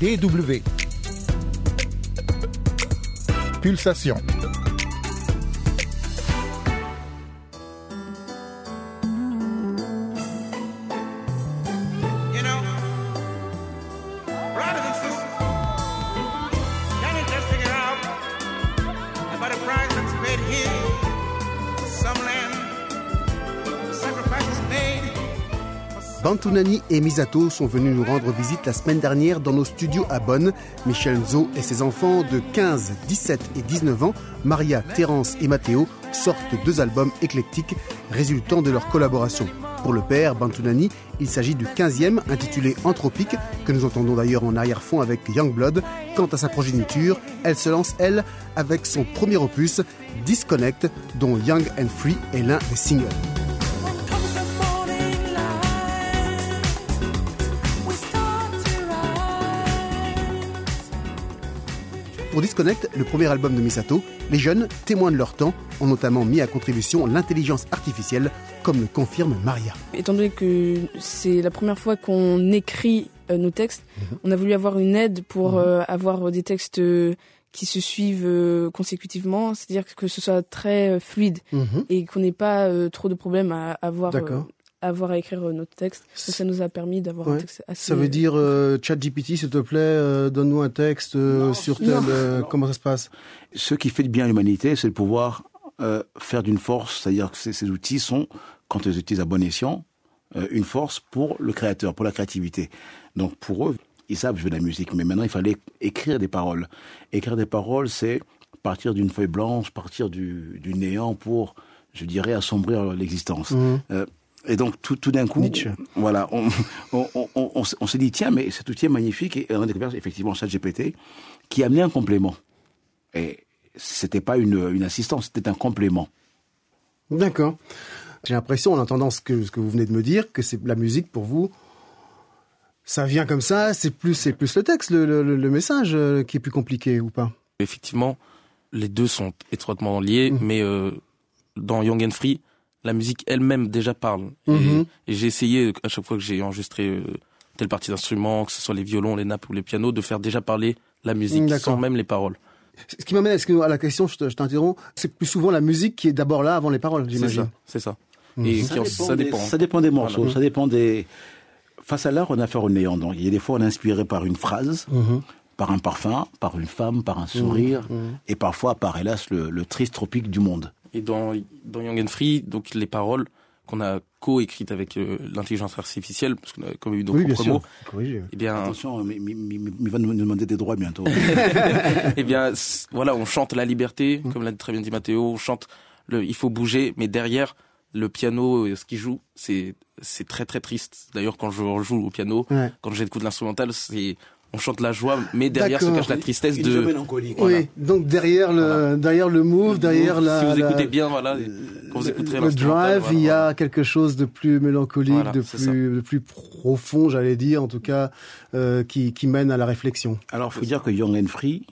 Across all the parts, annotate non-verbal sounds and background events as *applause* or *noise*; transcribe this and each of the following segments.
DW. Pulsation. Bantunani et Misato sont venus nous rendre visite la semaine dernière dans nos studios à Bonn. Michel Nzo et ses enfants de 15, 17 et 19 ans, Maria, Terence et Matteo, sortent deux albums éclectiques résultant de leur collaboration. Pour le père, Bantunani, il s'agit du 15e intitulé Anthropique, que nous entendons d'ailleurs en arrière-fond avec Youngblood. Quant à sa progéniture, elle se lance, elle, avec son premier opus, Disconnect, dont Young and Free est l'un des singles. Pour Disconnect, le premier album de Misato, les jeunes, témoins de leur temps, ont notamment mis à contribution l'intelligence artificielle, comme le confirme Maria. Étant donné que c'est la première fois qu'on écrit euh, nos textes, on a voulu avoir une aide pour euh, avoir des textes euh, qui se suivent euh, consécutivement, c'est-à-dire que ce soit très euh, fluide et qu'on n'ait pas euh, trop de problèmes à avoir. Avoir à écrire euh, notre texte. Donc, ça nous a permis d'avoir un Ouais. texte assez. Ça veut dire, euh, ChatGPT, s'il te plaît, euh, donne-nous un texte euh, sur tel... Euh, comment ça se passe Ce qui fait de bien à l'humanité, c'est de pouvoir euh, faire d'une force, c'est-à-dire que ces, ces outils sont, quand ils les utilisent à bon escient, euh, une force pour le créateur, pour la créativité. Donc pour eux, ils savent jouer de la musique, mais maintenant il fallait écrire des paroles. Écrire des paroles, c'est partir d'une feuille blanche, partir du, du néant pour, je dirais, assombrir l'existence. Euh, et donc tout, tout d'un coup, Nietzsche. voilà, on, on, on, on, s'est dit tiens, mais cet outil est magnifique et on a découvert effectivement ChatGPT qui amenait un complément. Et c'était pas une, une assistance, c'était un complément. D'accord. J'ai l'impression, en entendant ce que, ce que vous venez de me dire, que c'est la musique pour vous. Ça vient comme ça, c'est plus, c'est plus le texte, le, le, le message euh, qui est plus compliqué ou pas? Effectivement, les deux sont étroitement liés, Mhm. mais euh, dans Young and Free, la musique elle-même déjà parle. Et- Mhm. Et, j'ai essayé, à chaque fois que j'ai enregistré euh, telle partie d'instrument, que ce soit les violons, les nappes ou les pianos, de faire déjà parler la musique D'accord. sans même les paroles. Ce qui m'amène à la question, je te- je t'interromps, c'est plus souvent la musique qui est d'abord là avant les paroles, C'est j'imagine. ça, c'est ça. Et qui en- ça des, dépend. ça dépend des morceaux, Voilà. ça dépend des. Face à l'art, on a affaire au néant. Donc, il y a des fois, on est inspiré par une phrase, Mhm. par un parfum, par une femme, par un sourire, et parfois par, hélas, le, le triste tropique du monde. Et dans, dans Young and Free, donc les paroles qu'on a co-écrites avec euh, l'intelligence artificielle, parce qu'on a quand même eu nos Oui, bien propres sûr. mots, Corrigé. eh bien, Attention, mais, mais, mais- mais il va nous demander des droits bientôt. *laughs* eh bien, voilà, on chante la liberté, Mm. comme l'a très bien dit Mathéo, on chante le, il faut bouger, mais derrière, le piano, euh, ce qu'il joue, c'est, c'est très très triste. D'ailleurs, quand je joue au piano, Ouais. quand j'écoute l'instrumental, c'est, on chante la joie, mais derrière se cache la tristesse Une de, mélancolique. Oui, donc derrière le, Voilà. derrière le move, derrière la, si vous la- écoutez bien, voilà, quand vous écouterez le drive, il y voilà, a quelque chose de plus mélancolique, Voilà, de, plus, de plus profond, j'allais dire, en tout cas, euh, qui, qui mène à la réflexion. Alors, il faut dire que Young and Free,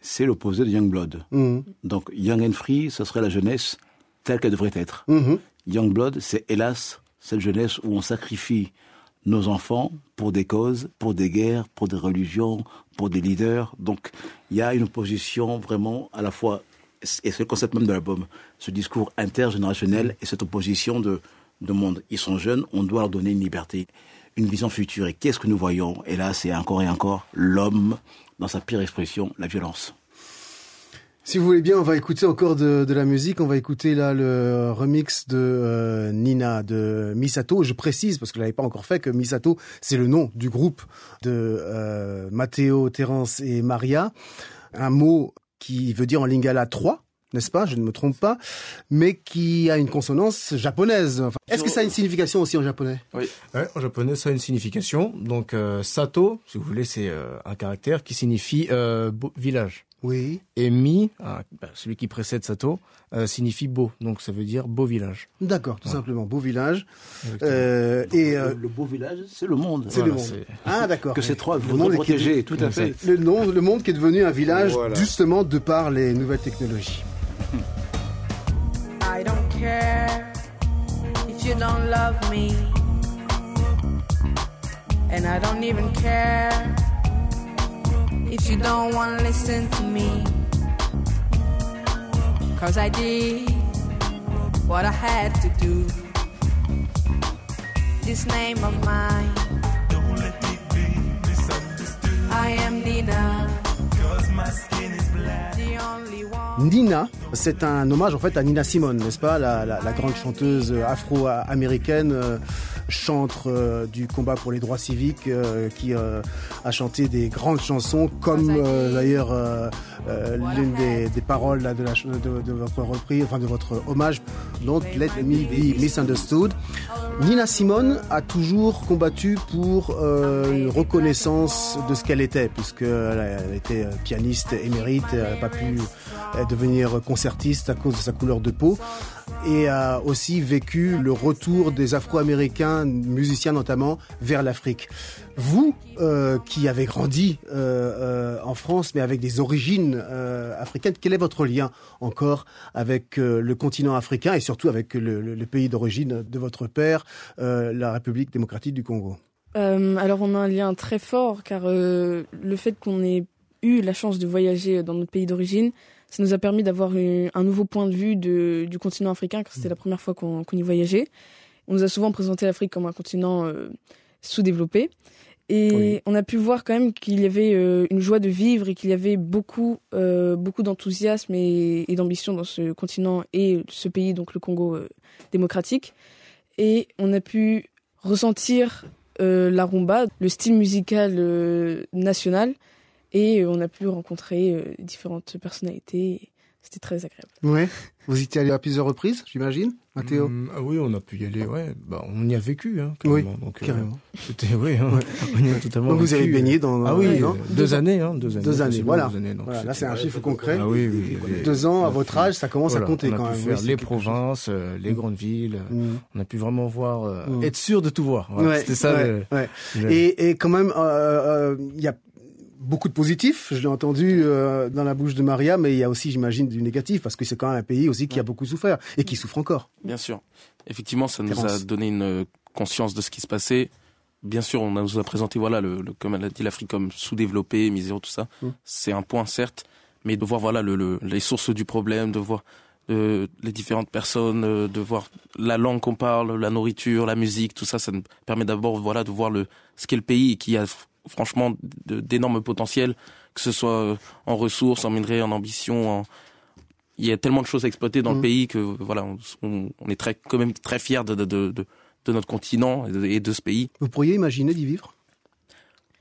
c'est l'opposé de Young Blood. Mhm. Donc, Young and Free, ce serait la jeunesse telle qu'elle devrait être. Mhm. Young Blood, c'est hélas cette jeunesse où on sacrifie nos enfants pour des causes, pour des guerres, pour des religions, pour des leaders. Donc, il y a une opposition vraiment à la fois, et c'est le concept même de l'album, ce discours intergénérationnel et cette opposition de, de monde. Ils sont jeunes, on doit leur donner une liberté, une vision future. Et qu'est-ce que nous voyons? Et là, c'est encore et encore l'homme, dans sa pire expression, la violence. Si vous voulez bien, on va écouter encore de, de la musique. On va écouter là le remix de euh, Nina de Misato. Je précise parce que je l'avais pas encore fait que Misato c'est le nom du groupe de euh, Matteo, Terence et Maria. Un mot qui veut dire en lingala 3 n'est-ce pas? Je ne me trompe pas, mais qui a une consonance japonaise. Enfin, Est-ce que ça a une signification aussi en japonais? Ouais, en japonais, ça a une signification. Donc, euh, sato, si vous voulez, c'est euh, un caractère qui signifie euh, village. Oui. Et mi, ah, bah, celui qui précède sato, euh, signifie beau. Donc, ça veut dire beau village. D'accord, tout simplement. Beau village. Euh, et euh, le, le beau village, c'est le monde. c'est voilà, le monde. Ah, d'accord. Que ces trois monde est protéger, tout à fait. le, nom, le monde qui est devenu un village Voilà. justement de par les nouvelles technologies. I don't care if you don't love me. And I don't even care if you don't wanna listen to me. Cause I did what I had to do. This name of mine. I am Dina. The only one. Nina, c'est un hommage en fait à Nina Simone, n'est-ce pas? La, la- la grande chanteuse afro-américaine, euh, chantre euh, du combat pour les droits civiques, euh, qui euh, a chanté des grandes chansons, comme euh, d'ailleurs euh, l'une des, des paroles là, de, la, de, de votre reprise, enfin de votre hommage, donc Let Me Be Misunderstood. Nina Simone a toujours combattu pour euh, une reconnaissance de ce qu'elle était, puisque elle, elle était pianiste émérite, elle n'a pas pu devenir concertiste à cause de sa couleur de peau, et a aussi vécu le retour des Afro-Américains, musiciens notamment, vers l'Afrique. Vous, euh, qui avez grandi euh, euh, en France, mais avec des origines africaines, quel est votre lien encore avec le continent africain et surtout avec le, pays d'origine de votre père, la République démocratique du Congo? Alors on a un lien très fort car le fait qu'on ait eu la chance de voyager dans notre pays d'origine, ça nous a permis d'avoir un nouveau point de vue de, du continent africain car c'était la première fois qu'on y voyageait. On nous a souvent présenté l'Afrique comme un continent euh, sous-développé. Et Oui. on a pu voir quand même qu'il y avait euh, une joie de vivre et qu'il y avait beaucoup, euh, beaucoup d'enthousiasme et, et d'ambition dans ce continent et ce pays, donc le Congo démocratique. Et on a pu ressentir la rumba, le style musical national, et euh, on a pu rencontrer euh, différentes personnalités. C'était très agréable. Ouais. Vous y étiez allé à plusieurs reprises, j'imagine, Mathéo Hum, ah oui, on a pu y aller, ouais. Bah, on y a vécu, hein, Oui, carrément. Donc, euh, Carrément. C'était, oui, hein, on y a totalement Donc vous avez vécu. baigné dans... Ah oui, euh, non euh, deux années, hein, deux années. Deux années, voilà. deux années, donc Voilà, là, c'est un chiffre concret. Ah oui, oui. oui. Deux ans, à a votre âge, ça commence voilà, à compter on a quand pu même. faire Oui, les provinces, euh, les grandes villes. Mm. On a pu vraiment voir, euh, Mm. être sûr de tout voir. Voilà, Ouais, C'était ça. ouais, le- ouais. le- Et, et quand même, euh, euh, il y a beaucoup de positifs, je l'ai entendu euh, dans la bouche de Maria, mais il y a aussi, j'imagine, du négatif, parce que c'est quand même un pays aussi qui a beaucoup souffert, et qui souffre encore. Bien sûr. Effectivement, ça nous a donné une euh, conscience de ce qui se passait. Bien sûr, on a- nous a présenté, voilà, le, le- comme elle a dit, l'Afrique comme sous-développée, miséreux, tout ça. Mm. C'est un point, certes, mais de voir, voilà, le, le- les sources du problème, de voir euh, les différentes personnes, euh, de voir la langue qu'on parle, la nourriture, la musique, tout ça, ça nous permet d'abord, voilà, de voir le, ce qu'est le pays et qui a franchement d'énormes potentiels, que ce soit euh, en ressources, en minerais, en ambition, en, il y a tellement de choses à exploiter dans Mm. le pays que voilà, on, est très quand même très fiers de, de, de, de, de notre continent et de, et de ce pays. Vous pourriez imaginer d'y vivre?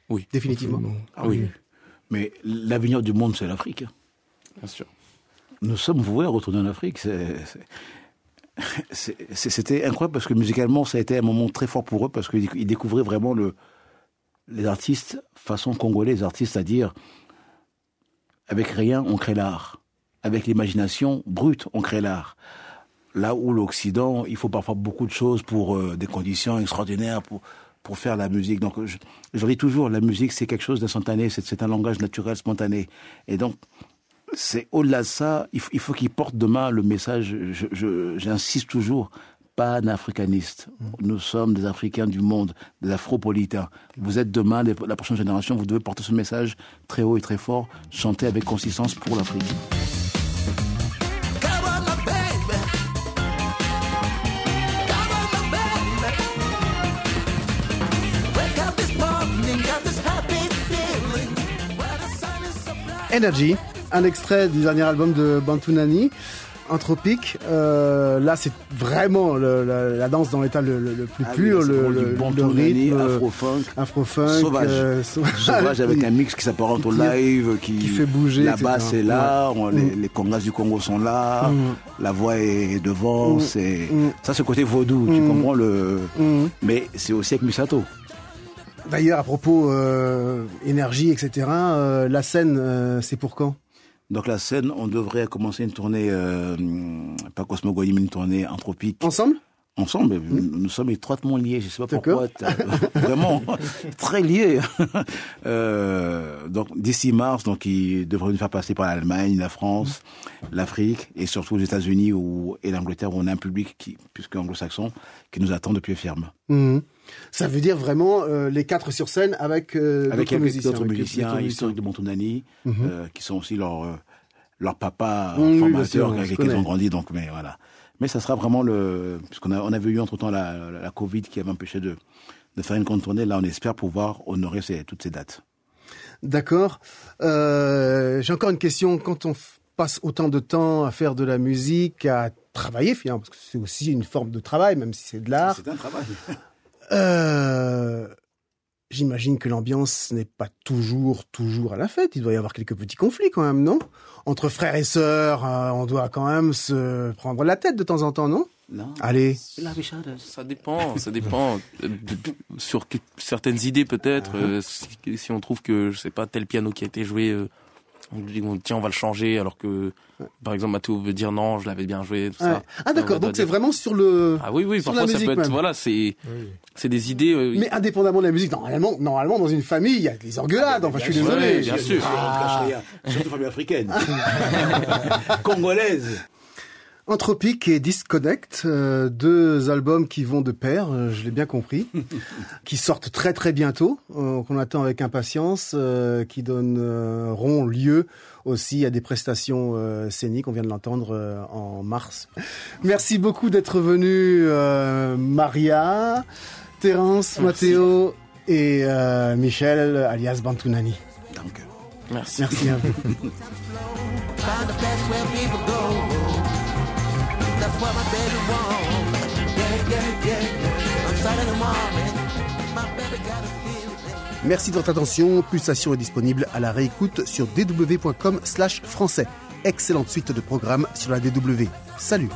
Oui. Définitivement. Ah oui. Mais l'avenir du monde, c'est l'Afrique. Bien sûr. Nous sommes voués à retourner en Afrique. C'était incroyable parce que musicalement, ça a été un moment très fort pour eux parce qu'ils ils découvraient vraiment le, les artistes façon congolais, les artistes, c'est-à-dire avec rien, on crée l'art. Avec l'imagination brute, on crée l'art. Là où l'Occident, il faut parfois beaucoup de choses pour euh, des conditions extraordinaires pour pour faire la musique. Donc, je, je dis toujours, la musique, c'est quelque chose d'instantané, c'est un langage naturel, spontané. Et donc, c'est au-delà de ça, il faut, il faut qu'il porte demain le message, j'insiste toujours, panafricaniste. Nous sommes des Africains du monde, des Afropolitains. Vous êtes demain, la prochaine génération, vous devez porter ce message très haut et très fort, chanter avec consistance pour l'Afrique. Energy, un extrait du dernier album de Bantunani, Anthropique. Euh, là, c'est vraiment le- la, la danse dans l'état le, le- le plus Ah pur, le, le- bon le rythme, afro-funk, afro-funk, sauvage. euh, sauvage, sauvage avec un mix qui s'apparente au live, qui, qui fait bouger, La basse est là, on- les, Mm. les congas du Congo sont là, Mm. la voix est devant, Mm. c'est ça, c'est le côté vaudou, tu comprends le. Mais c'est aussi avec Misato. D'ailleurs, à propos euh, énergie, etc., euh, la scène, euh, c'est pour quand? Donc la scène, on devrait commencer une tournée, euh, pas Cosmogonie, mais une tournée anthropique. Ensemble? Ensemble, nous sommes étroitement liés, je sais pas pourquoi, *laughs* vraiment très liés. *laughs* Euh, donc d'ici mars, donc ils devraient nous faire passer par l'Allemagne, la France, l'Afrique et surtout les États-Unis et l'Angleterre où on a un public qui, puisque anglo-saxon, qui nous attend depuis ferme. Mhm. Ça veut dire vraiment euh, les quatre sur scène avec euh, avec d'autres musiciens. autres avec musiciens historiques de Montonani, Mhm. euh, qui sont aussi leurs euh, leurs papas Oui, formateurs avec lesquels ils ont grandi. Donc, mais voilà. Mais ça sera vraiment le puisqu'on a on avait eu entre temps la, la, la Covid qui avait empêché de de faire une grande tournée. Là, on espère pouvoir honorer ces, toutes ces dates. D'accord. Euh, J'ai encore une question. Quand on passe autant de temps à faire de la musique, à travailler finalement, parce que c'est aussi une forme de travail, même si c'est de l'art. C'est un travail. Euh, J'imagine que l'ambiance n'est pas toujours, toujours à la fête. Il doit y avoir quelques petits conflits quand même, non? Entre frères et sœurs, euh, on doit quand même se prendre la tête de temps en temps, non? Non. Allez. Ça dépend, ça dépend. Euh, Sur certaines idées peut-être, euh, si, si on trouve que je sais pas tel piano qui a été joué, on dit on- tiens on va le changer, alors que par exemple Mathéo veut dire non, je l'avais bien joué, tout Ouais. ça. Ah d'accord, donc c'est dire- vraiment sur le... Ah oui oui, sur la parfois ça peut être même. voilà, c'est c'est des idées. euh, Mais indépendamment de la musique, normalement, normalement dans une famille, il y a des engueulades. Enfin, je suis désolé. ouais, bien sûr. Ah. Surtout famille africaine. *laughs* Congolaise. Anthropique et Disconnect, euh, deux albums qui vont de pair, euh, je l'ai bien compris, *laughs* qui sortent très très bientôt, euh, qu'on attend avec impatience, euh, qui donneront lieu aussi à des prestations euh, scéniques, on vient de l'entendre euh, en mars. Merci beaucoup d'être venu, euh, Maria, Terence, Matteo et euh, Michel, alias Bantunani. Merci. Merci à vous. *laughs* Merci de votre attention. Pulsation est disponible à la réécoute sur dw.com slash français. Excellente suite de programmes sur la DW. Salut